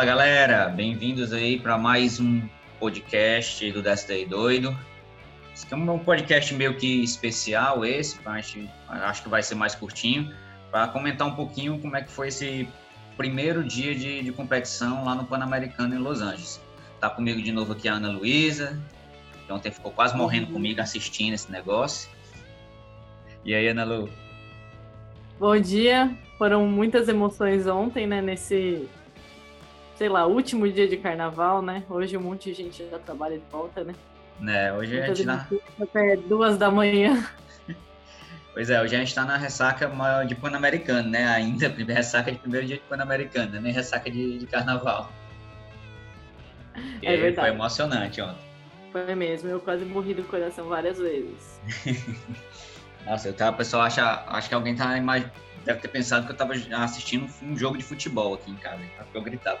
Fala galera, bem-vindos aí para mais um podcast do Destiny Doido. Esse é um podcast meio que especial esse, acho, acho que vai ser mais curtinho, para comentar um pouquinho como é que foi esse primeiro dia de, de competição lá no Pan-Americano em Los Angeles. Tá comigo de novo aqui a Ana Luísa, que ontem ficou quase morrendo uhum. comigo assistindo esse negócio. E aí, Ana Lu? Bom dia. Foram muitas emoções ontem, né? Nesse, sei lá, último dia de carnaval, né? Hoje um monte de gente já trabalha de volta, né? Né, hoje a gente tá... Até duas da manhã. Pois é, hoje a gente tá na ressaca de Pan-Americano, né? Ainda, ressaca de primeiro dia de Pan-Americano, nem ressaca de, de carnaval. É e verdade. Foi emocionante ontem. Foi mesmo, eu quase morri do coração várias vezes. Nossa, eu tava, o pessoal acha, acho que alguém tá deve ter pensado que eu tava assistindo um jogo de futebol aqui em casa, porque eu gritava.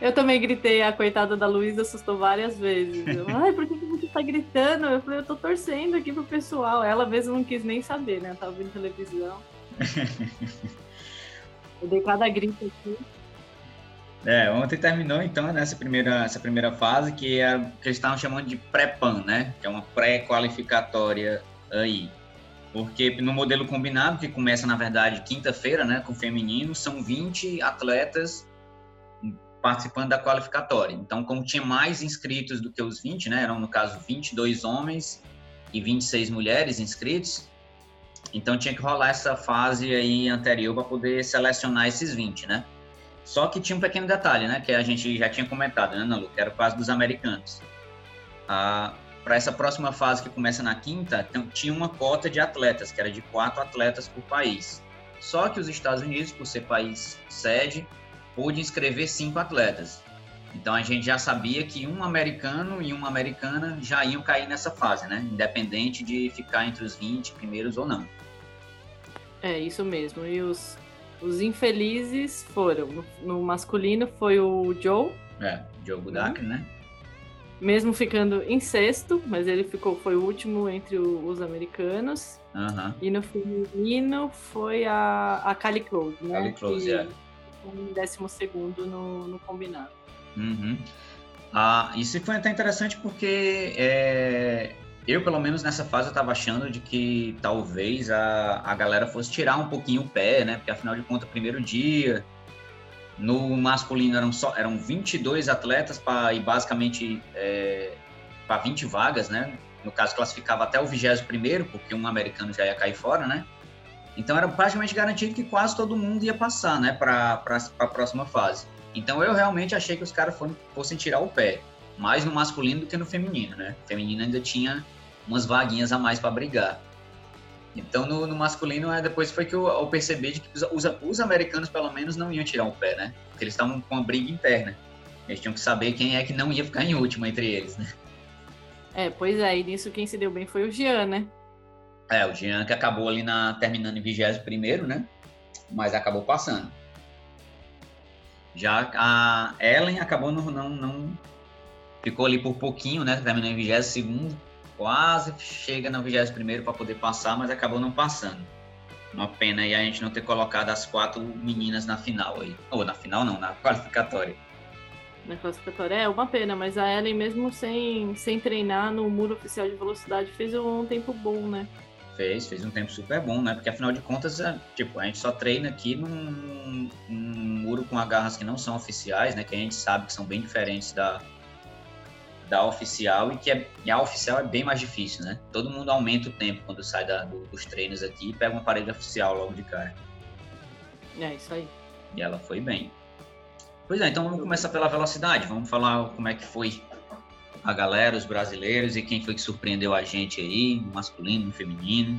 Eu também gritei, a coitada da Luísa assustou várias vezes. Eu, Ai, por que você tá gritando? Eu falei, eu tô torcendo aqui pro pessoal. Ela mesmo não quis nem saber, né? Eu tava vendo televisão. eu dei cada grito aqui. É, ontem terminou então nessa primeira, essa primeira fase que, é, que eles estavam chamando de pré-pan, né? Que é uma pré-qualificatória aí. Porque no modelo combinado, que começa na verdade quinta-feira, né, com o feminino, são 20 atletas participando da qualificatória. Então, como tinha mais inscritos do que os 20, né, eram no caso 22 homens e 26 mulheres inscritos, então tinha que rolar essa fase aí anterior para poder selecionar esses 20, né? Só que tinha um pequeno detalhe, né? Que a gente já tinha comentado, né, Nalu? Que era o caso dos americanos. Ah, Para essa próxima fase que começa na quinta, então, tinha uma cota de atletas, que era de quatro atletas por país. Só que os Estados Unidos, por ser país sede, pôde inscrever cinco atletas. Então a gente já sabia que um americano e uma americana já iam cair nessa fase, né? Independente de ficar entre os 20 primeiros ou não. É, isso mesmo. E os os infelizes foram. No, no masculino foi o Joe. É, Joe Budak, uhum. né? Mesmo ficando em sexto, mas ele ficou, foi o último entre o, os americanos. Uhum. E no feminino foi a, a Cali Close, né? Cali Close, é. Em décimo segundo no, no combinado. Uhum. Ah, isso foi até interessante porque é, eu, pelo menos nessa fase, eu tava achando de que talvez a, a galera fosse tirar um pouquinho o pé, né? Porque afinal de contas, primeiro dia, no masculino eram só eram 22 atletas para e basicamente é, para 20 vagas, né? No caso, classificava até o 21 porque um americano já ia cair fora, né? Então era praticamente garantido que quase todo mundo ia passar, né, para a próxima fase. Então eu realmente achei que os caras fossem tirar o pé mais no masculino do que no feminino, né? O feminino ainda tinha umas vaguinhas a mais para brigar. Então, no, no, masculino, é, depois foi que eu, eu percebi de que os, os, os, americanos, pelo menos, não iam tirar o pé, né? Porque eles estavam com uma briga interna. Eles tinham que saber quem é que não ia ficar em último entre eles, né? É, pois é, e nisso quem se deu bem foi o Jean, né? É, o Jean que acabou ali na, terminando em 21 né? Mas acabou passando. Já a Ellen acabou não, não, não ficou ali por pouquinho, né? Terminou em 22 quase chega no 21 para poder passar, mas acabou não passando. Uma pena aí a gente não ter colocado as quatro meninas na final aí. Ou na final não, na qualificatória. Na classificatória é uma pena, mas a Ellen mesmo sem, sem treinar no muro oficial de velocidade fez um tempo bom, né? Fez, fez um tempo super bom, né? Porque afinal de contas, é, tipo, a gente só treina aqui num, num muro com agarras que não são oficiais, né? Que a gente sabe que são bem diferentes da, da oficial e que é, e a oficial é bem mais difícil, né? Todo mundo aumenta o tempo quando sai da, do, dos treinos aqui e pega uma parede oficial logo de cara. É, isso aí. E ela foi bem. Pois é, então vamos começar pela velocidade. Vamos falar como é que foi a galera, os brasileiros e quem foi que surpreendeu a gente aí, no masculino, no feminino.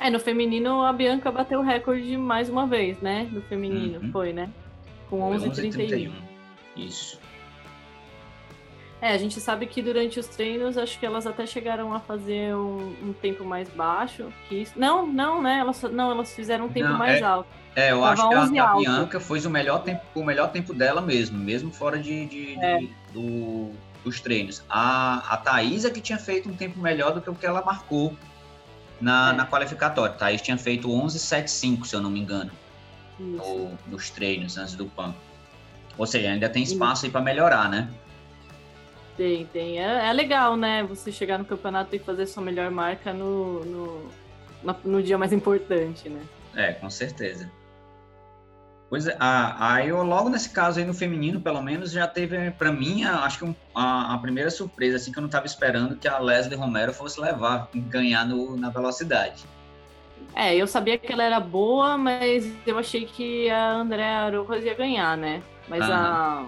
É, no feminino a Bianca bateu o recorde mais uma vez, né? No feminino, uhum. foi, né? Com 11h31. Isso. É, a gente sabe que durante os treinos, acho que elas até chegaram a fazer um, um tempo mais baixo que isso. Não, não, né? Elas, não, elas fizeram um tempo não, mais é, alto. É, eu Tava acho que a, a Bianca foi o melhor tempo, o melhor tempo dela mesmo, mesmo fora de, de, é. de do, dos treinos. A, a Thaís é que tinha feito um tempo melhor do que o que ela marcou na, é. na qualificatória. A Thaís tinha feito 11,75, se eu não me engano. no, nos treinos antes do PAN. Ou seja, ainda tem espaço aí para melhorar, né? Tem, tem. É, é, legal, né? Você chegar no campeonato e fazer sua melhor marca no, no, no dia mais importante, né? É, com certeza. Pois é, aí eu logo nesse caso aí no feminino, pelo menos, já teve para mim, acho que um, a, a, primeira surpresa, assim, que eu não estava esperando que a Leslie Romero fosse levar, ganhar no, na velocidade. É, eu sabia que ela era boa, mas eu achei que a Andréa Arojas ia ganhar, né? Mas a,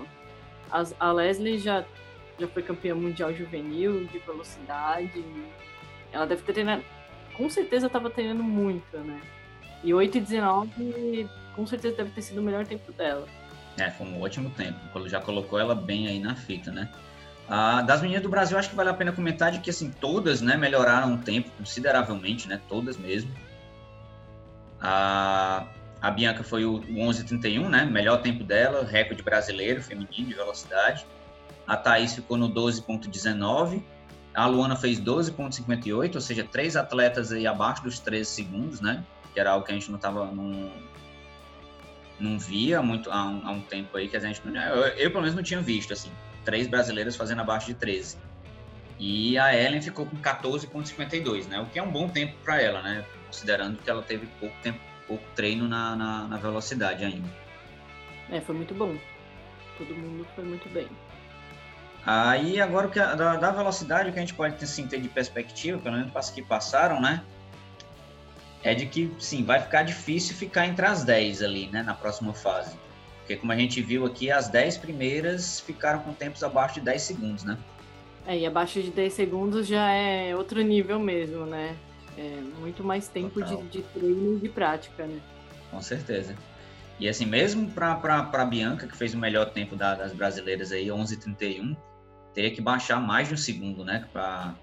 a, a Leslie já, já foi campeã mundial juvenil de velocidade. Ela deve ter treinado, com certeza estava treinando muito, né? E 8 e 19 com certeza deve ter sido o melhor tempo dela. É, foi um ótimo tempo. Já colocou ela bem aí na fita, né? Ah, das meninas do Brasil, acho que vale a pena comentar de que, assim, todas, né, melhoraram o tempo consideravelmente, né? Todas mesmo. A, a Bianca foi o 11:31, né? Melhor tempo dela, recorde brasileiro, feminino de velocidade. A Thaís ficou no 12.19. A Luana fez 12.58, ou seja, três atletas aí abaixo dos 13 segundos, né? Que era algo que a gente não estava não, não via muito há um, há um, tempo aí que a gente não, eu, eu pelo menos não tinha visto assim três brasileiras fazendo abaixo de 13 e a Ellen ficou com 14,52 né? O que é um bom tempo para ela né? Considerando que ela teve pouco tempo pouco treino na, na, na velocidade ainda. É foi muito bom. Todo mundo foi muito bem aí agora o que da, da velocidade o que a gente pode assim, ter de perspectiva pelo menos para as que passaram né é de que, sim, vai ficar difícil ficar entre as 10 ali, né, na próxima fase. Porque, como a gente viu aqui, as 10 primeiras ficaram com tempos abaixo de 10 segundos, né? É, e abaixo de 10 segundos já é outro nível mesmo, né? É muito mais tempo de, de, treino e de prática, né? Com certeza. E assim, mesmo para a Bianca, que fez o melhor tempo da, das brasileiras aí, 11h31, teria que baixar mais de um segundo, né? Para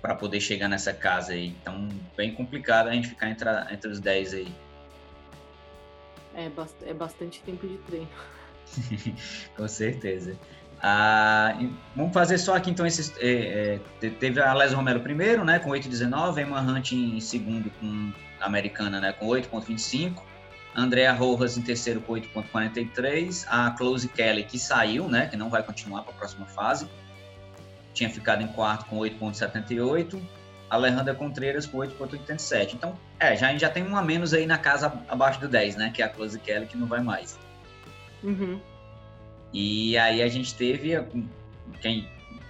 para poder chegar nessa casa aí. Então, bem complicado a gente ficar entre, entre os 10 aí. É, é bastante tempo de treino. Com certeza. Ah, vamos fazer só aqui então esses. É, é, teve a Les Romero primeiro, né, com 8,19, Emma Hunt em segundo com a americana, né, com 8,25. Andrea Rojas em terceiro com 8,43. A Close Kelly, que saiu, né, que não vai continuar para a próxima fase, tinha ficado em quarto com 8,78. Alejandra Contreiras com 8,87. Então, é, já, a gente já tem um a menos aí na casa abaixo do 10, né? Que é a Close Kelly, que não vai mais. Uhum. E aí a gente teve, quem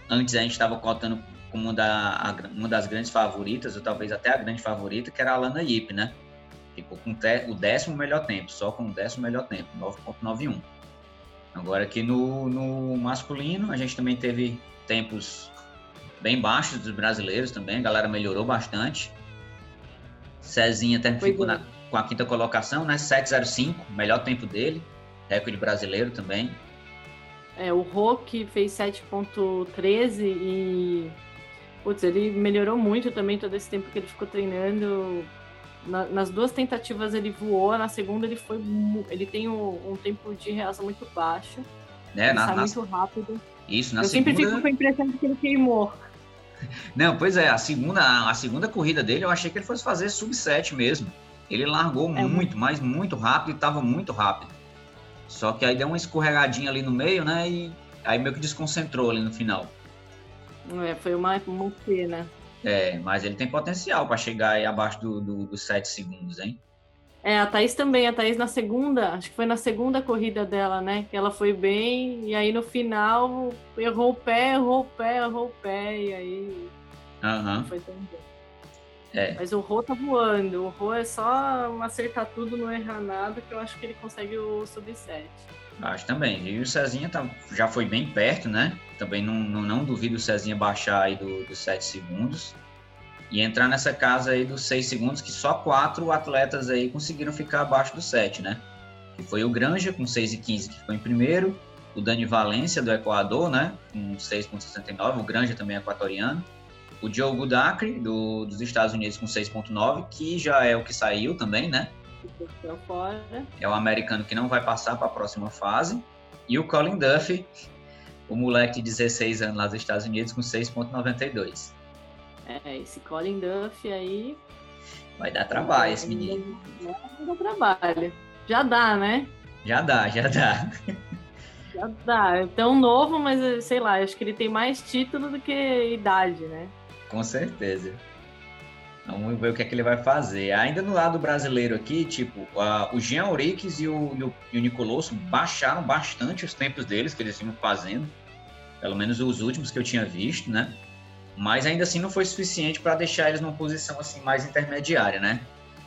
antes a gente estava cotando como uma, da, uma das grandes favoritas, ou talvez até a grande favorita, que era a Lana Yip, né? Ficou com o décimo melhor tempo, só com o décimo melhor tempo, 9.91. Agora aqui no, no masculino, a gente também teve tempos bem baixos dos brasileiros também, a galera melhorou bastante. Cezinha até ficou na, com a quinta colocação, né? 705, melhor tempo dele, recorde brasileiro também. É, o Roque fez 7.13 e putz, ele melhorou muito também todo esse tempo que ele ficou treinando. Na, nas duas tentativas ele voou, na segunda ele foi ele tem um, um tempo de reação muito baixo. É, na, sai muito rápido. Isso, na Eu segunda... sempre fico com a impressão de que ele queimou. Não, pois é, a segunda, a segunda corrida dele eu achei que ele fosse fazer sub 7 mesmo. Ele largou é muito, mas muito rápido e estava muito rápido. Só que aí deu uma escorregadinha ali no meio, né? E aí meio que desconcentrou ali no final. É, foi uma, uma pena. É, mas ele tem potencial para chegar aí abaixo dos do, do 7 segundos, hein? É, a Thaís também, a Thaís na segunda, acho que foi na segunda corrida dela, né? Que ela foi bem, e aí no final errou o pé, errou o pé, errou o pé, e aí uhum. não foi tão bem. É. Mas o Rô tá voando, o Rô é só acertar tudo, não errar nada, que eu acho que ele consegue o sub-7. Acho também. E o Cezinha tá, já foi bem perto, né? Também não, não, não duvido o Cezinha baixar aí dos do 7 segundos e entrar nessa casa aí dos seis segundos, que só quatro atletas aí conseguiram ficar abaixo do sete, né? Que foi o Granja com 6 e 15, que ficou em primeiro, o Dani Valência do Equador, né, com 6.69, o Granja também é equatoriano, o Diogo Dacre do, dos Estados Unidos com 6.9, que já é o que saiu também, né? É o americano que não vai passar para a próxima fase. E o Colin Duffy, o moleque de 16 anos lá dos Estados Unidos com 6.92. É, esse Colin Duff aí. Vai dar trabalho esse menino. Não dá trabalho. Já dá, né? Já dá, já dá. Já dá. É tão novo, mas sei lá, acho que ele tem mais título do que idade, né? Com certeza. Vamos ver o que é que ele vai fazer. Ainda no lado brasileiro aqui, tipo, uh, o Jean Ourix e o, e o, o Nicolosso baixaram bastante os tempos deles que eles vinham fazendo. Pelo menos os últimos que eu tinha visto, né? Mas ainda assim não foi suficiente para deixar eles numa posição assim mais intermediária, né?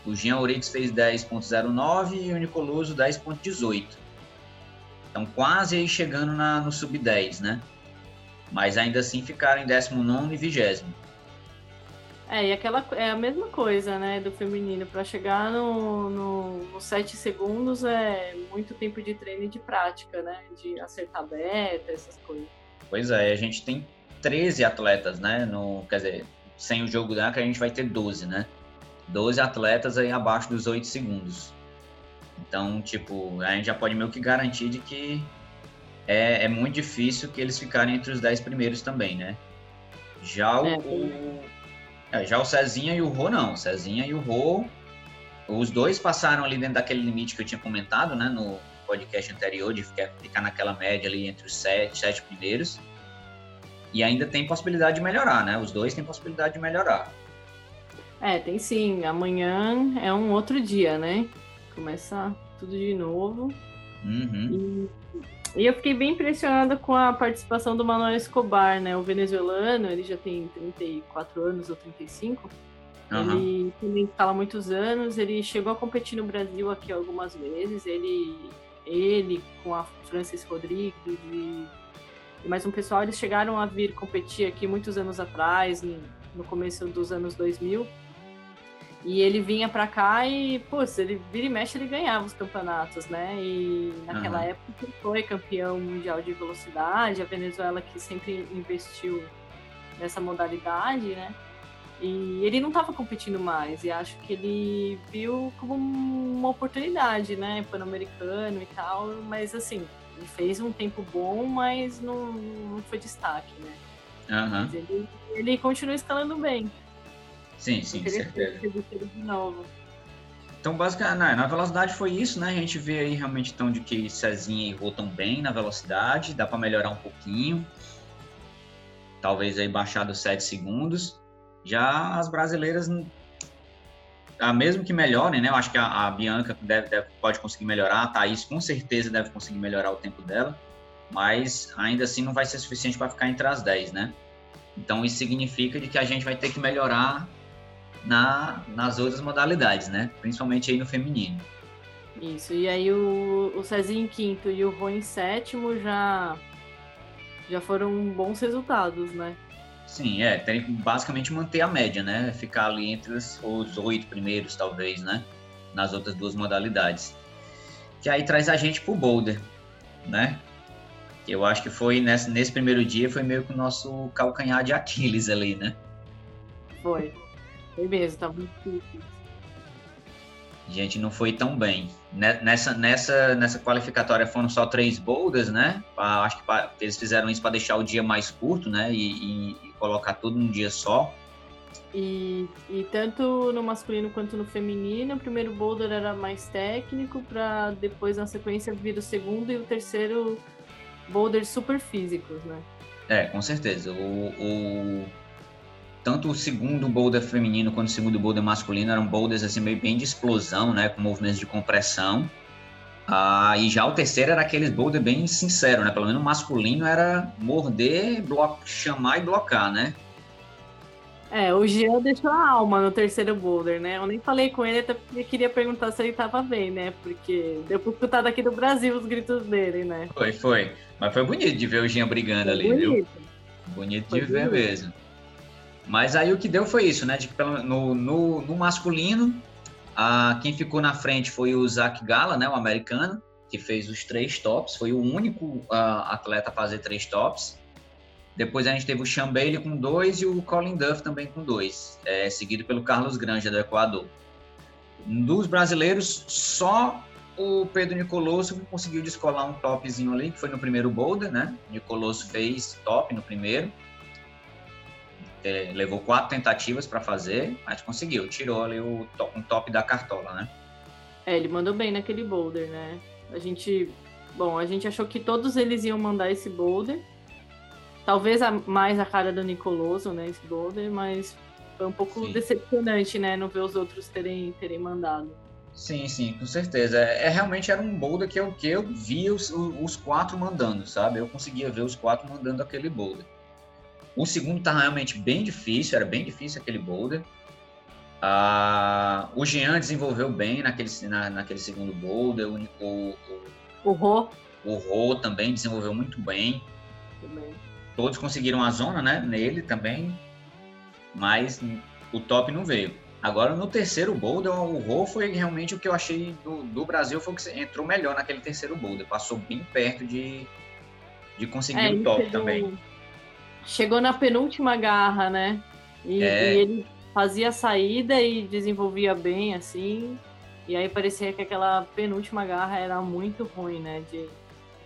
O Jean Ourix fez 10.09 e o Nicoloso 10.18. Então quase aí chegando na, no sub-10, né? Mas ainda assim ficaram em 19 e 20. É, e aquela é a mesma coisa, né, do feminino. Para chegar no, no, no 7 segundos é muito tempo de treino e de prática, né? De acertar beta, essas coisas. Pois é, a gente tem 13 atletas, né? No, quer dizer, sem o jogo da que a gente vai ter 12, né? 12 atletas aí abaixo dos 8 segundos. Então, tipo, a gente já pode meio que garantir de que é, é muito difícil que eles ficarem entre os 10 primeiros também, né? Já o, é, o é, já o Cezinha e o Rô não. O Cezinha e o Rô, os dois passaram ali dentro daquele limite que eu tinha comentado, né, no podcast anterior, de ficar, ficar naquela média ali entre os sete, sete primeiros. E ainda tem possibilidade de melhorar, né? Os dois têm possibilidade de melhorar. É, tem sim. Amanhã é um outro dia, né? Começa tudo de novo. Uhum. E eu fiquei bem impressionada com a participação do Manuel Escobar, né? O venezuelano, ele já tem 34 anos ou 35. Uhum. Ele também fala há muitos anos, ele chegou a competir no Brasil aqui algumas vezes. Ele, ele com a Francis Rodrigues e, e mais um pessoal, eles chegaram a vir competir aqui muitos anos atrás, no começo dos anos 2000. E ele vinha para cá e, putz, ele vira e mexe, ele ganhava os campeonatos, né? E naquela uhum. época ele foi campeão mundial de velocidade, a Venezuela que sempre investiu nessa modalidade, né? E ele não estava competindo mais, e acho que ele viu como uma oportunidade, né? Pan-americano e tal, mas assim, ele fez um tempo bom, mas não, não foi destaque, né? Uhum. Ele, ele continua escalando bem. Sim, sim, certeza. De novo. Então, basicamente, na velocidade foi isso, né? A gente vê aí realmente então de que Cezinha e Rô estão bem na velocidade, dá para melhorar um pouquinho. Talvez aí baixar dos 7 segundos. Já as brasileiras, a mesmo que melhorem, né? Eu acho que a, a Bianca deve, deve, pode conseguir melhorar, a Thaís com certeza deve conseguir melhorar o tempo dela, mas ainda assim não vai ser suficiente para ficar entre as 10, né? Então isso significa de que a gente vai ter que melhorar na, nas outras modalidades, né? Principalmente aí no feminino. Isso, e aí o, o Cezinho em quinto e o Rô em sétimo já, já foram bons resultados, né? Sim, é, tem que basicamente manter a média, né? Ficar ali entre os, os oito primeiros, talvez, né? Nas outras duas modalidades. Que aí traz a gente pro boulder, né? Eu acho que foi nesse, nesse primeiro dia, foi meio que o nosso calcanhar de Aquiles ali, né? Foi. Foi mesmo, tá muito difícil. A gente não foi tão bem. Nessa, nessa, nessa qualificatória foram só três boulders, né? Acho que eles fizeram isso para deixar o dia mais curto, né? E, e, e, colocar tudo num dia só. E, e tanto no masculino quanto no feminino, o primeiro boulder era mais técnico, para depois na sequência vir o segundo e o terceiro boulder super físicos, né? É, com certeza. O, o tanto o segundo boulder feminino quanto o segundo boulder masculino eram boulders assim meio bem de explosão, né, com movimentos de compressão. Ah, e já o terceiro era aqueles boulder bem sincero, né? Pelo menos o masculino era morder, bloco, chamar e blocar, né? É, o Jean deixou a alma no terceiro boulder, né? Eu nem falei com ele, até porque queria perguntar se ele tava bem, né? Porque deu pra escutar daqui do Brasil os gritos dele, né? Foi, foi. Mas foi bonito de ver o Jean brigando foi ali, bonito. viu? Bonito foi de ver mesmo. Mas aí o que deu foi isso, né? De, no, no, no masculino, a, quem ficou na frente foi o Zach Gala, né? O americano, que fez os três tops. Foi o único a, atleta a fazer três tops. Depois a gente teve o Sean Bailey com dois e o Colin Duff também com dois, é, seguido pelo Carlos Granja do Equador. Dos brasileiros, só o Pedro Nicoloso conseguiu descolar um topzinho ali, que foi no primeiro boulder, né? Nicoloso fez top no primeiro. Ele levou quatro tentativas para fazer, mas conseguiu. Tirou ali o top, um top da cartola, né? É, ele mandou bem naquele boulder, né? A gente, bom, a gente achou que todos eles iam mandar esse boulder. Talvez a, mais a cara do Nicoloso, né, esse boulder, mas foi um pouco sim. decepcionante, né, não ver os outros terem, terem mandado. Sim, sim, com certeza. É, é realmente era um boulder que eu, que eu via os, os quatro mandando, sabe? Eu conseguia ver os quatro mandando aquele boulder. O segundo tá realmente bem difícil, era bem difícil aquele boulder. Ah, o Jean desenvolveu bem naquele, na, naquele segundo boulder. O, o, o, Rô. O Rô também desenvolveu muito bem. Também. Todos conseguiram a zona, né? Nele também. Mas o top não veio. Agora, no terceiro boulder, o Rô foi realmente o que eu achei do, do Brasil, foi que entrou melhor naquele terceiro boulder. Passou bem perto de, de conseguir é, o top também. Chegou na penúltima garra, né? E, é... e ele fazia a saída e desenvolvia bem, assim. E aí parecia que aquela penúltima garra era muito ruim, né? De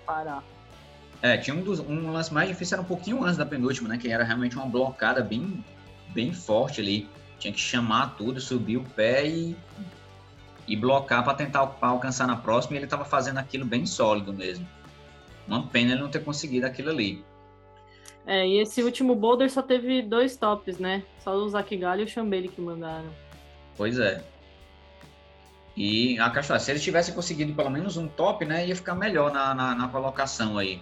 parar. É, tinha um, dos, um lance mais difícil, era um pouquinho antes da penúltima, né? Que era realmente uma blocada bem, bem forte ali. Tinha que chamar tudo, subir o pé e, e blocar para tentar alcançar na próxima. E ele estava fazendo aquilo bem sólido mesmo. Uma pena ele não ter conseguido aquilo ali. É, e esse último boulder só teve dois tops, né? Só o Zakigali e o Chambele que mandaram. Pois é. E a Cachoeira, se eles tivessem conseguido pelo menos um top, né, ia ficar melhor na, na, na colocação aí.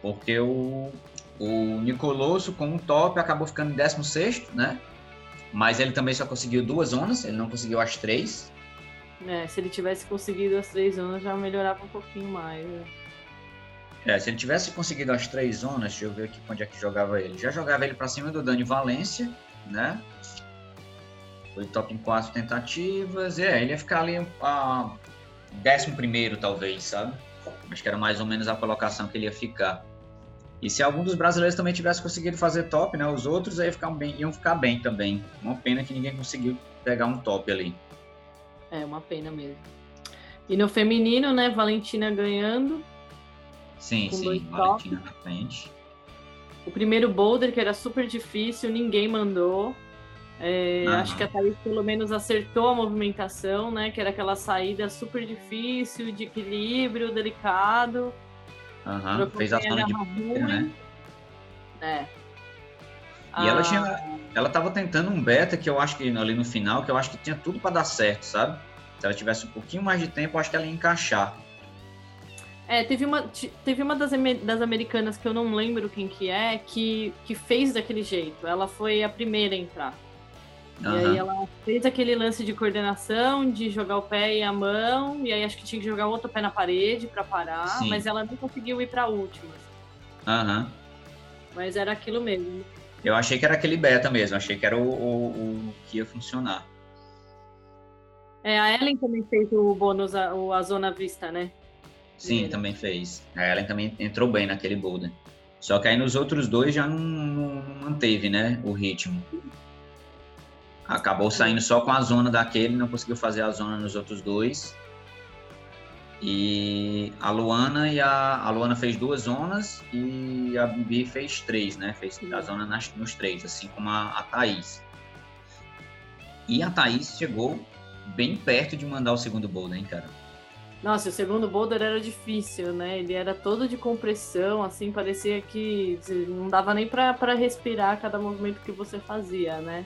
Porque o, o Nicoloso com um top acabou ficando em 16, né? Mas ele também só conseguiu duas zonas, ele não conseguiu as três. É, se ele tivesse conseguido as três zonas já melhorava um pouquinho mais. Né? É, se ele tivesse conseguido as três zonas, deixa eu ver aqui onde é que jogava ele. Já jogava ele para cima do Dani Valência, né? Foi top em quatro tentativas. É, ele ia ficar ali a décimo primeiro, talvez, sabe? Acho que era mais ou menos a colocação que ele ia ficar. E se algum dos brasileiros também tivesse conseguido fazer top, né? Os outros aí ficar bem, iam ficar bem também. Uma pena que ninguém conseguiu pegar um top ali. É, uma pena mesmo. E no feminino, né? Valentina ganhando. Sim, sim, Valentina na frente. O primeiro boulder, que era super difícil, ninguém mandou. É, acho que a Thaís pelo menos acertou a movimentação, né? Que era aquela saída super difícil, de equilíbrio, delicado. Uhum. Fez a zona de ruim. né? É. E ah... ela tinha. Ela tava tentando um beta que eu acho que ali no final, que eu acho que tinha tudo para dar certo, sabe? Se ela tivesse um pouquinho mais de tempo, eu acho que ela ia encaixar. É, teve uma, teve uma das, das americanas que eu não lembro quem que é, que, que fez daquele jeito. Ela foi a primeira a entrar. Uhum. E aí ela fez aquele lance de coordenação, de jogar o pé e a mão, e aí acho que tinha que jogar outro pé na parede para parar, Sim. mas ela não conseguiu ir para a última. Aham. Uhum. Mas era aquilo mesmo. Eu achei que era aquele beta mesmo, achei que era o, o, o que ia funcionar. É, a Ellen também fez o bônus, a, a zona vista, né? Sim, também fez. A Ellen também entrou bem naquele boulder. Só que aí nos outros dois já não, não, manteve, né, o ritmo. Acabou saindo só com a zona daquele, não conseguiu fazer a zona nos outros dois. E a Luana e a, a Luana fez duas zonas e a Bibi fez três, né? Fez a zona nas, nos três, assim como a, a Thaís. E a Thaís chegou bem perto de mandar o segundo boulder, hein, cara? Nossa, o segundo boulder era difícil, né? Ele era todo de compressão, assim, parecia que não dava nem para respirar cada movimento que você fazia, né?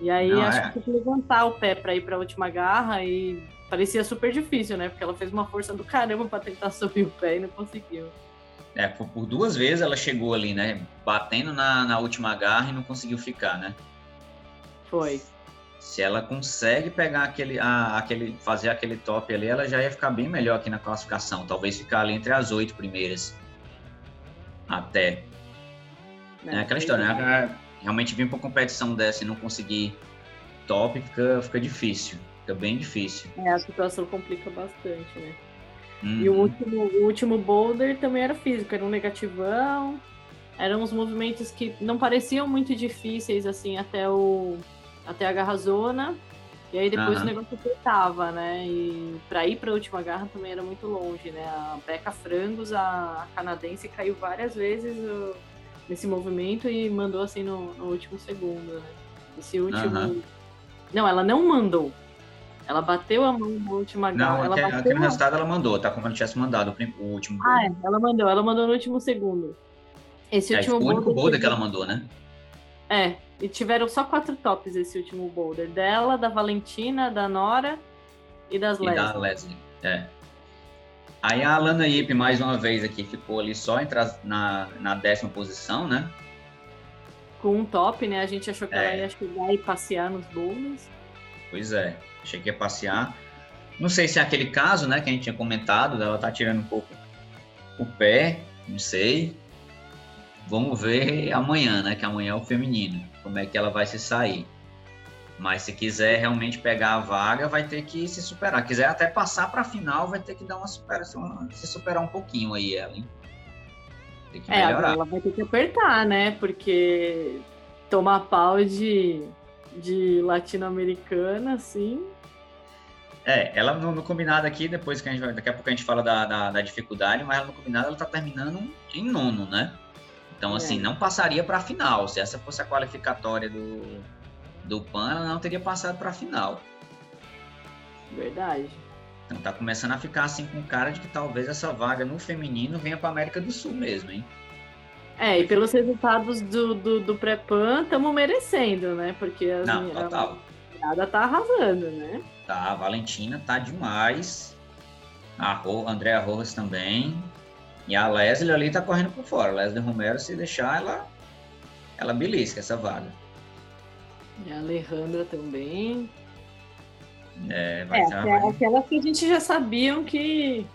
E aí não, acho é. que tinha que levantar o pé para ir para a última garra e parecia super difícil, né? Porque ela fez uma força do caramba para tentar subir o pé e não conseguiu. É, por, por, duas vezes ela chegou ali, né? Batendo na, na última garra e não conseguiu ficar, né? Foi se ela consegue pegar aquele, a, aquele, fazer aquele top ali, ela já ia ficar bem melhor aqui na classificação. Talvez ficar ali entre as oito primeiras. Até. É, é aquela história, né? Realmente vir para competição dessa e não conseguir top fica, fica difícil. Fica bem difícil. É, a situação complica bastante, né? Uhum. E o último, o último boulder também era físico, era um negativão. Eram uns movimentos que não pareciam muito difíceis, assim, até o até a garra zona. E aí depois uhum. o negócio apertava, né? E para ir para a última garra também era muito longe, né? A Beca Frangos, a canadense, caiu várias vezes. esse movimento e mandou assim no, no último segundo, né? Esse último. Uhum. Não, ela não mandou. Ela bateu a mão no último Não, ela aqui, aqui no resultado ela mandou, tá como ela tivesse mandado o último. Ah, é, ela mandou, ela mandou no último segundo. Esse é, último o único boulder que ela mandou, né? É, e tiveram só quatro tops esse último boulder. Dela, da Valentina, da Nora e das e Leslie. da Leslie, é. Aí a Alana Yip, mais uma vez aqui, ficou ali só entre as, na, na décima posição, né? Com um top, né? A gente achou que é. ela ia chegar e passear nos boulders. Pois é, achei que ia passear. Não sei se é aquele caso, né, que a gente tinha comentado, dela tá tirando um pouco o pé, não sei. Vamos ver amanhã, né? Que amanhã é o feminino. Como é que ela vai se sair. Mas se quiser realmente pegar a vaga, vai ter que se superar. Quiser até passar para a final, vai ter que dar uma superação, se superar um pouquinho aí ela, hein? Tem que é, melhorar. ela vai ter que apertar, né? Porque tomar pau de, de latino-americana, assim. É, ela no, no, combinado aqui, depois que a gente daqui a pouco a gente fala da, da, da dificuldade, mas ela no combinado ela tá terminando em nono, né? Então, assim, é. não passaria para a final. Se essa fosse a qualificatória do, do PAN, ela não teria passado para a final. Verdade. Então tá começando a ficar assim com cara de que talvez essa vaga no feminino venha para América do Sul mesmo, hein? É, e pelos resultados do, do, do pré-PAN, estamos merecendo, né? Porque as não, total. a tá arrasando, né? Tá, a Valentina tá demais. A Ro, Andréa Rojas também. E a Leslie ali tá correndo por fora. A Leslie Romero, se deixar, ela, ela belisca essa vaga. E a Alejandra também. É, vai é, ser uma... aquelas que a gente já sabiam que,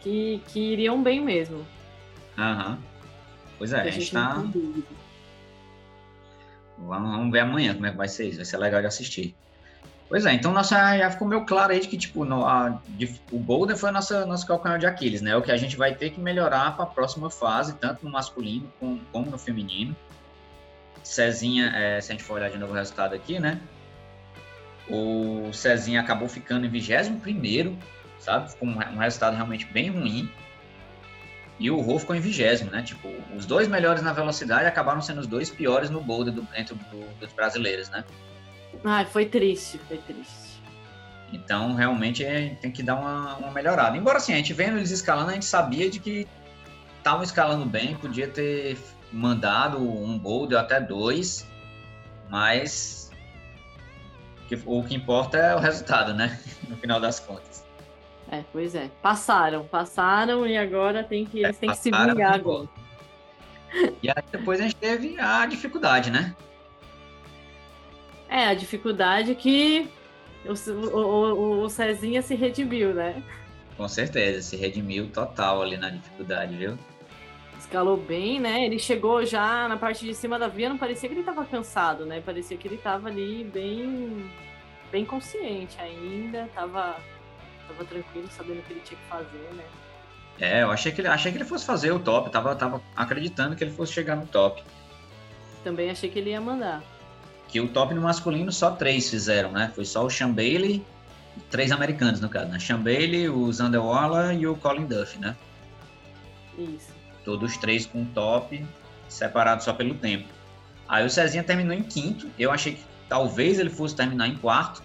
que, que iriam bem mesmo. Aham. Pois é, a, a gente, tá. Vamos, vamos ver amanhã como é que vai ser isso. Vai ser legal de assistir. Pois é, então nossa, já ficou meio claro aí de que, tipo, no, a, de, o Boulder foi nossa, nosso calcanhar de Aquiles, né? É o que a gente vai ter que melhorar para a próxima fase, tanto no masculino como, como no feminino. Cezinha, é, se a gente for olhar de novo o resultado aqui, né? O Cezinha acabou ficando em 21 sabe? Ficou um, um, resultado realmente bem ruim. E o Rô ficou em 20 né? Tipo, os dois melhores na velocidade acabaram sendo os dois piores no boulder do, entre do, dos brasileiros, né? Ai, foi triste, foi triste. Então, realmente, é, tem que dar uma, uma, melhorada. Embora, assim, a gente vendo eles escalando, a gente sabia de que estavam escalando bem, podia ter mandado um boulder até dois, mas o que importa é o resultado, né? No final das contas. É, pois é. Passaram, passaram e agora tem que, eles é, têm que se vingar agora. E aí depois a gente teve a dificuldade, né? É, a dificuldade que o, o, o, Cezinha se redimiu, né? Com certeza, se redimiu total ali na dificuldade, viu? Escalou bem, né? Ele chegou já na parte de cima da via, não parecia que ele estava cansado, né? Parecia que ele estava ali bem, bem consciente ainda, tava, tava tranquilo, sabendo o que ele tinha que fazer, né? É, eu achei que ele, achei que ele fosse fazer o top, tava, tava acreditando que ele fosse chegar no top. Também achei que ele ia mandar que o top no masculino só três fizeram, né? Foi só o Sean Bailey, três americanos no caso, né? Sean Bailey, o Zander Waller e o Colin Duff, né? Isso. Todos três com top, separados só pelo tempo. Aí o Cezinha terminou em quinto. Eu achei que talvez ele fosse terminar em quarto,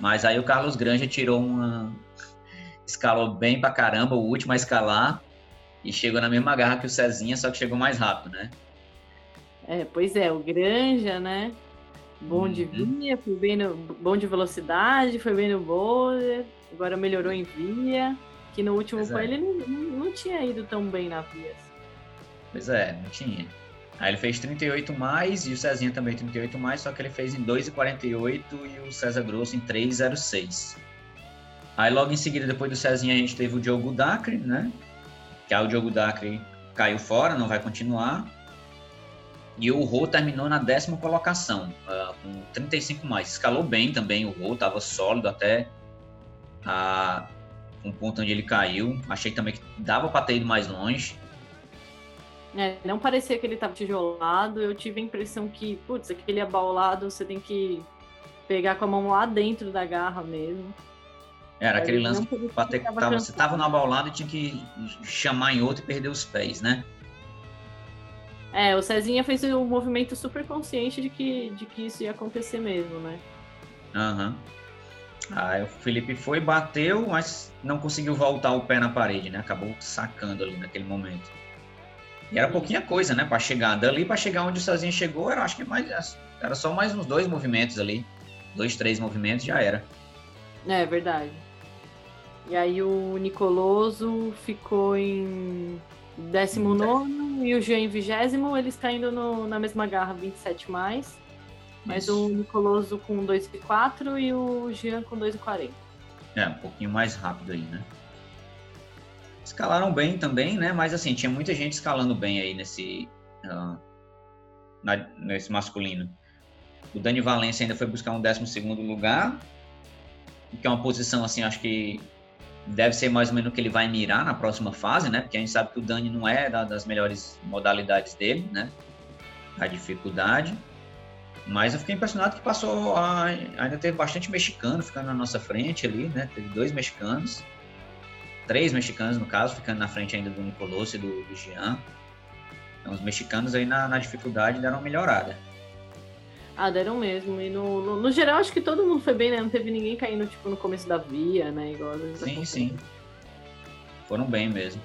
mas aí o Carlos Granja tirou uma. escalou bem pra caramba, o último a escalar, e chegou na mesma garra que o Cezinha, só que chegou mais rápido, né? É, pois é, o Granja, né? Bom de uhum. via, foi bem no, bom de velocidade, foi bem no boulder, agora melhorou em via, que no último pois é. ele não, não, tinha ido tão bem na via. Pois é, não tinha. Aí ele fez 38 mais e o Cezinha também 38 mais, só que ele fez em 2,48 e o César Grosso em 3,06. Aí logo em seguida, depois do Cezinha, a gente teve o Diogo Dacre, né? Que aí o Diogo Dacre caiu fora, não vai continuar. E o Rô terminou na décima colocação, uh, com 35 mais. Escalou bem também o Rô, estava sólido até a, um ponto onde ele caiu. Achei também que dava para ter ido mais longe. É, não parecia que ele estava tijolado. Eu tive a impressão que, putz, aquele abaulado você tem que pegar com a mão lá dentro da garra mesmo. Era aquele lance que, que tava, você estava no abaulado e tinha que chamar em outro e perder os pés, né? É, o Cezinha fez um movimento super consciente de que, de que isso ia acontecer mesmo, né? Aham. Uhum. Aí o Felipe foi, bateu, mas não conseguiu voltar o pé na parede, né? Acabou sacando ali naquele momento. E era pouquinha coisa, né, para chegar. Dali para chegar onde o Cezinha chegou, era acho que mais era só mais uns dois movimentos ali. Dois, três movimentos já era. É verdade. E aí o Nicoloso ficou em 19 e o Jean em 20, eles caindo no, na mesma garra, 27 mais. Mas Isso. o Nicoloso com 2,4 e o Jean com 2,40. É, um pouquinho mais rápido aí, né? Escalaram bem também, né? Mas assim, tinha muita gente escalando bem aí nesse, uh, na, nesse masculino. O Dani Valência ainda foi buscar um 12 lugar, que é uma posição, assim, acho que deve ser mais ou menos o que ele vai mirar na próxima fase, né? Porque a gente sabe que o Dani não é das melhores modalidades dele, né? A dificuldade. Mas eu fiquei impressionado que passou. A, ainda teve bastante mexicano ficando na nossa frente ali, né? Teve dois mexicanos. Três mexicanos, no caso, ficando na frente ainda do Nicoloso e do, do Jean. Então, os mexicanos aí na, na dificuldade deram uma melhorada. Ah, deram mesmo. E no, no, no, geral, acho que todo mundo foi bem, né? Não teve ninguém caindo, tipo, no começo da via, né? Igual Sim, sim. Foram bem mesmo.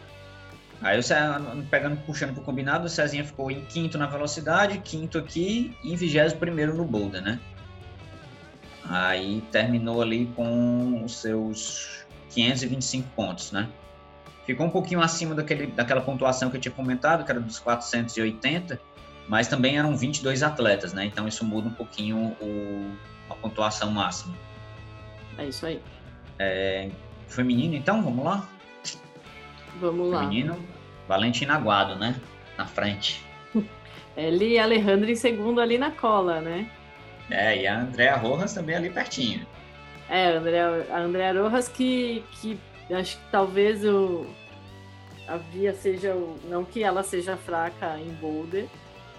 Aí o Cé, pegando, puxando pro combinado, o Cezinha ficou em quinto na velocidade, quinto aqui e em vigésimo primeiro no boulder, né? Aí terminou ali com os seus 525 pontos, né? Ficou um pouquinho acima daquele, daquela pontuação que eu tinha comentado, que era dos 480, mas também eram 22 atletas, né? Então isso muda um pouquinho o, a pontuação máxima. É isso aí. É, feminino, então, vamos lá? Vamos lá. Feminino, Valentina Aguado, né? Na frente. Ele e Alejandro em segundo ali na cola, né? É, e a Andrea Rojas também ali pertinho. É, a Andrea, a Andrea Rojas que, que acho que talvez o, a Via seja, não que ela seja fraca em boulder,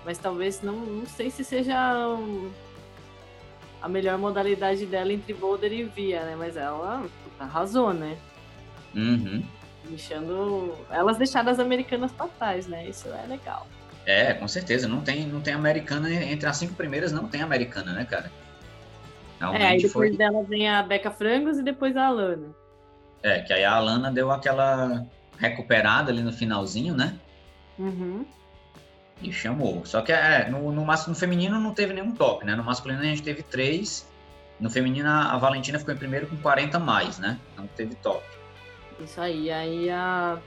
mas talvez não, não sei se seja um, a melhor modalidade dela entre boulder e via, né? Mas ela arrasou, né? Uhum. Deixando elas deixaram as americanas para trás, né? Isso é legal. É, com certeza. Não tem, não tem americana entre as cinco primeiras, não tem americana, né, cara? Realmente é, aí depois foi... dela vem a Beca Frangos e depois a Alana. É, que aí a Alana deu aquela recuperada ali no finalzinho, né? Uhum. E chamou. Só que é, no, no, no feminino não teve nenhum top, né? No masculino a gente teve três. No feminino a Valentina ficou em primeiro com 40 mais, né? Não teve top. Isso aí. Aí a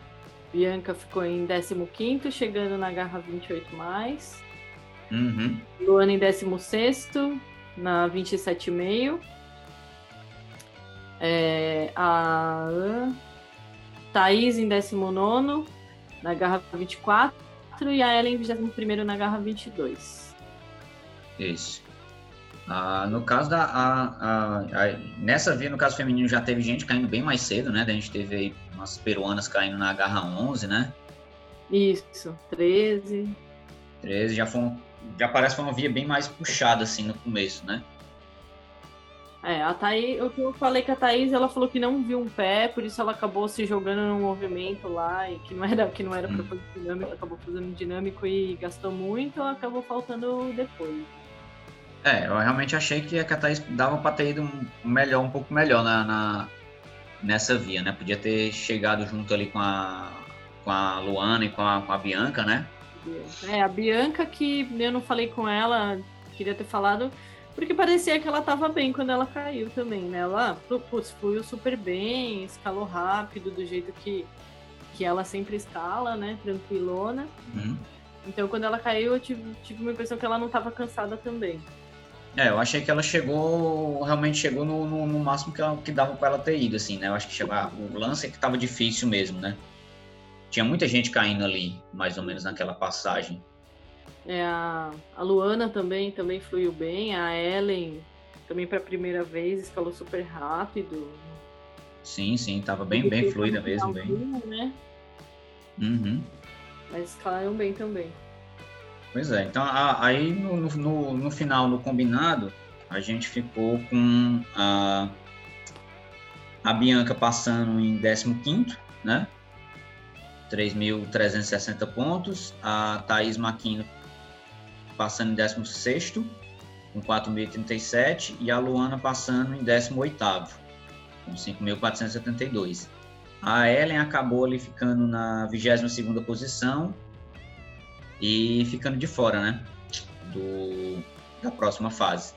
Bianca ficou em 15, chegando na garra 28 mais. Uhum. Luana em 16, na 27,5. É, a Thaís em 19, na garra 24 e a Ellen em 21 na garra 22. Isso. Ah, no caso da. A, a, a, nessa via, no caso feminino, já teve gente caindo bem mais cedo, né? A gente teve aí umas peruanas caindo na garra 11, né? Isso, 13. 13, já, foi um, já parece que foi uma via bem mais puxada, assim, no começo, né? É, a Thaís, eu falei que a Thaís, ela falou que não viu um pé, por isso ela acabou se jogando no movimento lá, e que não era, que não era hum. pra fazer dinâmico, acabou fazendo dinâmico e gastou muito, acabou faltando depois. É, eu realmente achei que a Thaís dava pra ter ido um melhor, um pouco melhor na, na, nessa via, né? Podia ter chegado junto ali com a, com a Luana e com a, com a Bianca, né? É, a Bianca que eu não falei com ela, queria ter falado, porque parecia que ela tava bem quando ela caiu também, né? Ela, putz, fluiu super bem, escalou rápido, do jeito que, que ela sempre escala, né? Tranquilona. Uhum. Então, quando ela caiu, eu tive, tive uma impressão que ela não tava cansada também. É, eu achei que ela chegou, realmente chegou no, no, no máximo que, ela, que dava para ela ter ido, assim, né? Eu acho que chegou, ah, o lance é que tava difícil mesmo, né? Tinha muita gente caindo ali, mais ou menos naquela passagem. É, a, a Luana também, também fluiu bem. A Ellen também para a primeira vez escalou super rápido. Sim, sim, tava bem, bem fluida mesmo, bem. Né? Uhum. Mas escalaram bem também. Pois é, então a, aí no, no, no, final, no combinado, a gente ficou com a, a Bianca passando em 15, né? 3.360 pontos. A Thaís Maquino passando em 16 com 4.037 e a Luana passando em 18 com 5.472. A Ellen acabou ali ficando na 22ª posição e ficando de fora, né, do, da próxima fase.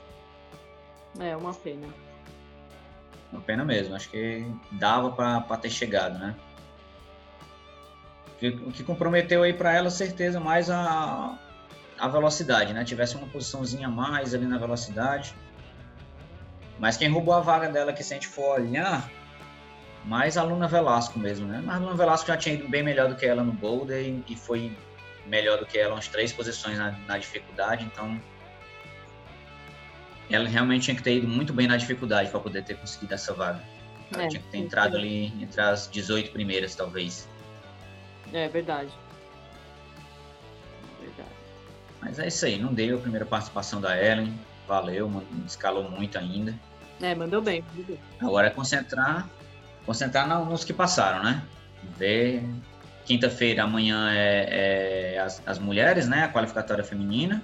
É, uma pena. Uma pena mesmo, acho que dava para ter chegado, né? O que comprometeu aí para ela, certeza, mais a, a velocidade, né? Tivesse uma posiçãozinha mais ali na velocidade. Mas quem roubou a vaga dela, que se a gente for olhar, mais a Luna Velasco mesmo, né? Mas a Luna Velasco já tinha ido bem melhor do que ela no Boulder e, e foi melhor do que ela umas três posições na, na, dificuldade, então ela realmente tinha que ter ido muito bem na dificuldade para poder ter conseguido essa vaga. Ela é, tinha que ter entrado ali entre as 18 primeiras, talvez. É verdade. Mas é isso aí, não deu a primeira participação da Ellen. Valeu, escalou muito ainda. É, mandou bem. Agora é concentrar, concentrar nos que passaram, né? Ver. Quinta-feira, amanhã é, é as, as, mulheres, né? A qualificatória feminina.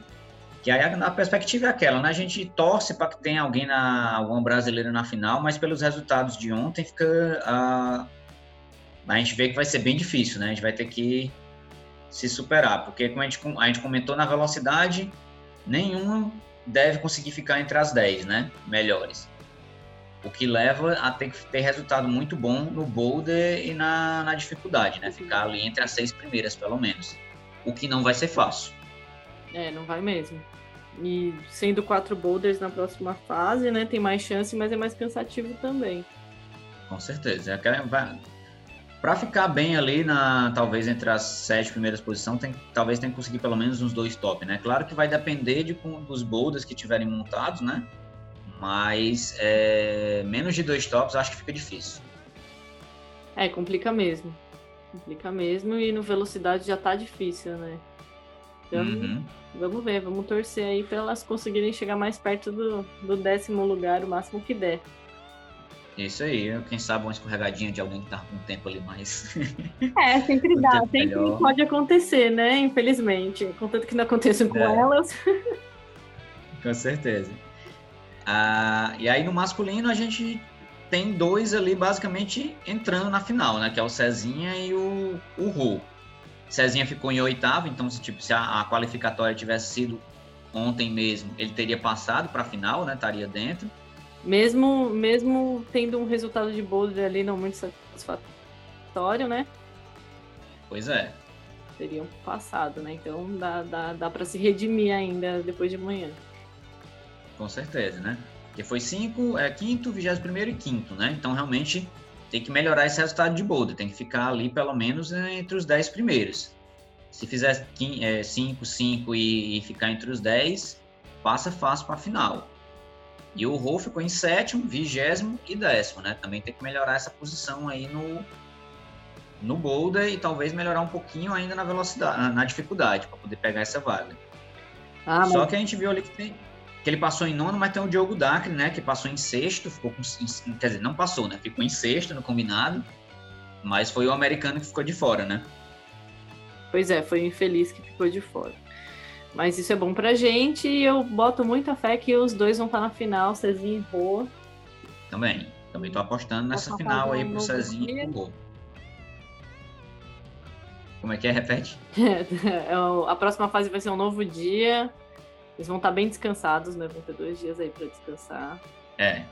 Que aí a, a perspectiva é aquela, né? A gente torce para que tenha alguém na alguma brasileira na final, mas pelos resultados de ontem fica a, a gente vê que vai ser bem difícil, né? A gente vai ter que se superar, porque como a gente, a gente comentou na velocidade, nenhuma deve conseguir ficar entre as 10, né, melhores. O que leva a ter que ter resultado muito bom no boulder e na, na dificuldade, né, ficar ali entre as seis primeiras, pelo menos. O que não vai ser fácil. É, não vai mesmo. E sendo quatro boulders na próxima fase, né, tem mais chance, mas é mais cansativo também. Com certeza. Para ficar bem ali na talvez entre as sete primeiras posições, tem, talvez tenha que conseguir pelo menos uns dois top, né? Claro que vai depender de, dos boulders que tiverem montados, né? Mas é, menos de dois tops acho que fica difícil. É, complica mesmo. Complica mesmo e no velocidade já tá difícil, né? Então, uhum. vamos ver, vamos torcer aí para elas conseguirem chegar mais perto do, do décimo lugar o máximo que der. Isso aí, quem sabe uma escorregadinha de alguém que tá com tempo ali mais. É, sempre dá, sempre melhor. pode acontecer, né? Infelizmente. Contanto que não aconteça com é. elas. Com certeza. Ah, e aí no masculino a gente tem dois ali basicamente entrando na final, né? Que é o Cezinha e o, o Rô. Cezinha ficou em oitavo, então se, tipo, se a, a qualificatória tivesse sido ontem mesmo, ele teria passado para a final, né? Estaria dentro. Mesmo, mesmo tendo um resultado de boulder ali não muito satisfatório, né? Pois é. Teriam passado, né? Então dá, dá, dá para se redimir ainda depois de amanhã. Com certeza, né? Porque foi cinco, é quinto, vigésimo primeiro e quinto, né? Então realmente tem que melhorar esse resultado de boulder, tem que ficar ali pelo menos entre os dez primeiros. Se fizer 5, 5 é, e, e ficar entre os 10, passa fácil para a final. E o Rô ficou em sétimo, vigésimo e décimo, né? Também tem que melhorar essa posição aí no, no boulder e talvez melhorar um pouquinho ainda na velocidade, na dificuldade, para poder pegar essa vaga. Ah, Só mas... que a gente viu ali que, tem, que ele passou em nono, mas tem o Diogo Dacre, né? Que passou em sexto, ficou com. Quer dizer, não passou, né? Ficou em sexto no combinado, mas foi o americano que ficou de fora, né? Pois é, foi o infeliz que ficou de fora. Mas isso é bom pra gente e eu boto muita fé que os dois vão estar na final, Cezinho e Rô. Também. Também tô apostando nessa final aí pro Cezinho e pro Rô. Como é que é? Repete. É, a próxima fase vai ser um novo dia. Eles vão estar bem descansados, né? Vão ter dois dias aí para descansar. É,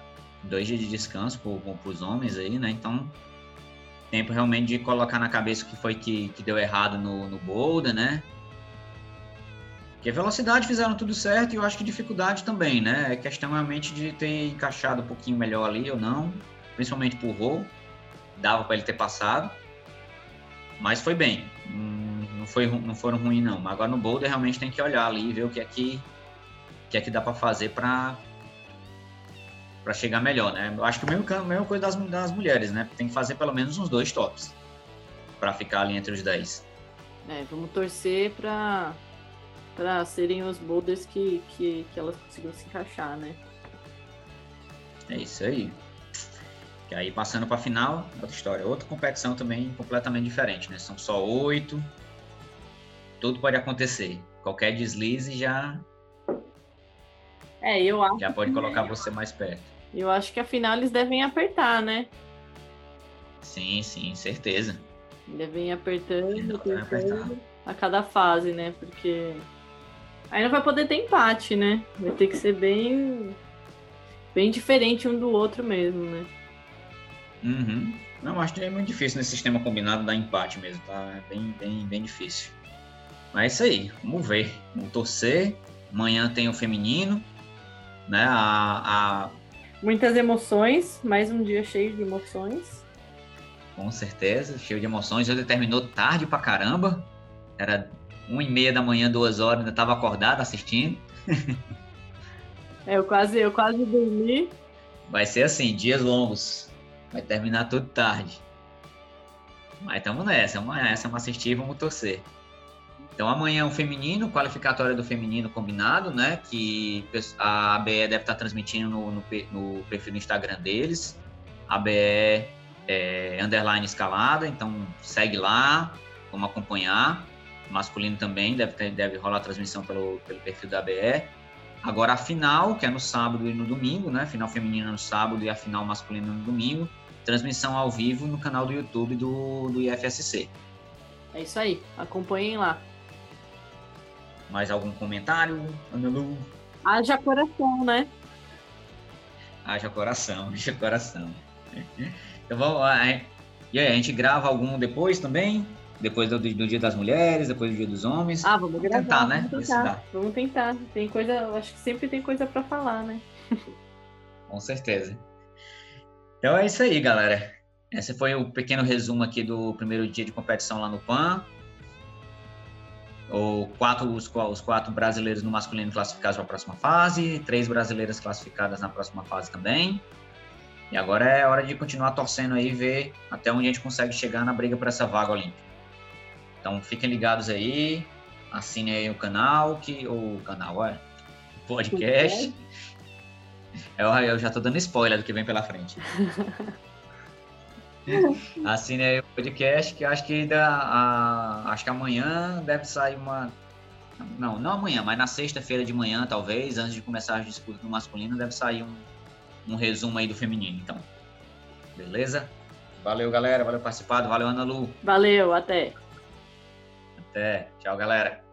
dois dias de descanso para os homens aí, né? Então, tempo realmente de colocar na cabeça o que foi que, que deu errado no, no Boulder, né? Porque velocidade fizeram tudo certo e eu acho que dificuldade também, né? É questão realmente de ter encaixado um pouquinho melhor ali ou não, principalmente por Rô. Dava para ele ter passado. Mas foi bem. Não, foi, não foram ruins, não. Mas agora no Boulder realmente tem que olhar ali e ver o que é que, que, é que dá para fazer para para chegar melhor, né? Eu acho que o mesmo, a mesma coisa das, das mulheres, né? Tem que fazer pelo menos uns dois tops para ficar ali entre os 10. É, vamos torcer para para serem os boulders que, que, que elas consigam se encaixar, né? É isso aí. Que aí passando para a final, outra história. Outra competição também completamente diferente, né? São só oito. Tudo pode acontecer. Qualquer deslize já. É, eu acho. Já pode colocar você mais perto. Eu acho que afinal eles devem apertar, né? Sim, sim, certeza. Devem apertando, apertando a cada fase, né? Porque aí não vai poder ter empate, né? Vai ter que ser bem bem diferente um do outro mesmo, né? Uhum. Não, acho que é muito difícil nesse sistema combinado dar empate mesmo, tá? É bem, bem, bem difícil. Mas é isso aí, vamos ver. Vamos torcer. Amanhã tem o feminino, né? A, a... Muitas emoções, mais um dia cheio de emoções. Com certeza, cheio de emoções. Hoje terminou tarde pra caramba. Era uma e meia da manhã, duas horas, ainda estava acordado assistindo. é, eu quase, eu quase dormi. Vai ser assim, dias longos. Vai terminar tudo tarde. Mas estamos nessa, vamos nessa, vamos assistir, vamos torcer. Então amanhã o feminino, qualificatória do feminino combinado, né? Que a ABE deve estar transmitindo no, no, no perfil do Instagram deles. ABE é, underline escalada, então segue lá, vamos acompanhar. Masculino também deve, ter, deve rolar a transmissão pelo, pelo perfil da ABE. Agora a final, que é no sábado e no domingo, né? Final feminina no sábado e a final masculina no domingo. Transmissão ao vivo no canal do YouTube do, do IFSC. É isso aí, acompanhem lá. Mais algum comentário, Ana Lu? Haja coração, né? Haja coração, haja coração. Então vamos lá. E aí, a gente grava algum depois também? Depois do, do, Dia das Mulheres, depois do Dia dos Homens? Ah, vamos, tentar, né? Vamos tentar. vamos tentar. Tem coisa, acho que sempre tem coisa para falar, né? Com certeza. Então é isso aí, galera. Esse foi o pequeno resumo aqui do primeiro dia de competição lá no PAN o quatro, os, os, quatro brasileiros no masculino classificados para a próxima fase, três brasileiras classificadas na próxima fase também. E agora é hora de continuar torcendo aí e ver até onde a gente consegue chegar na briga para essa vaga olímpica. Então fiquem ligados aí, assinem aí o canal, que o canal é podcast. Eu, eu já estou dando spoiler do que vem pela frente. Assine aí o podcast, que acho que ainda. A, acho que amanhã deve sair uma. Não, não amanhã, mas na sexta-feira de manhã, talvez, antes de começar as disputas no masculino, deve sair um, um resumo aí do feminino, então. Beleza? Valeu, galera. Valeu participado. Valeu, Ana Lu. Valeu, até. Até. Tchau, galera.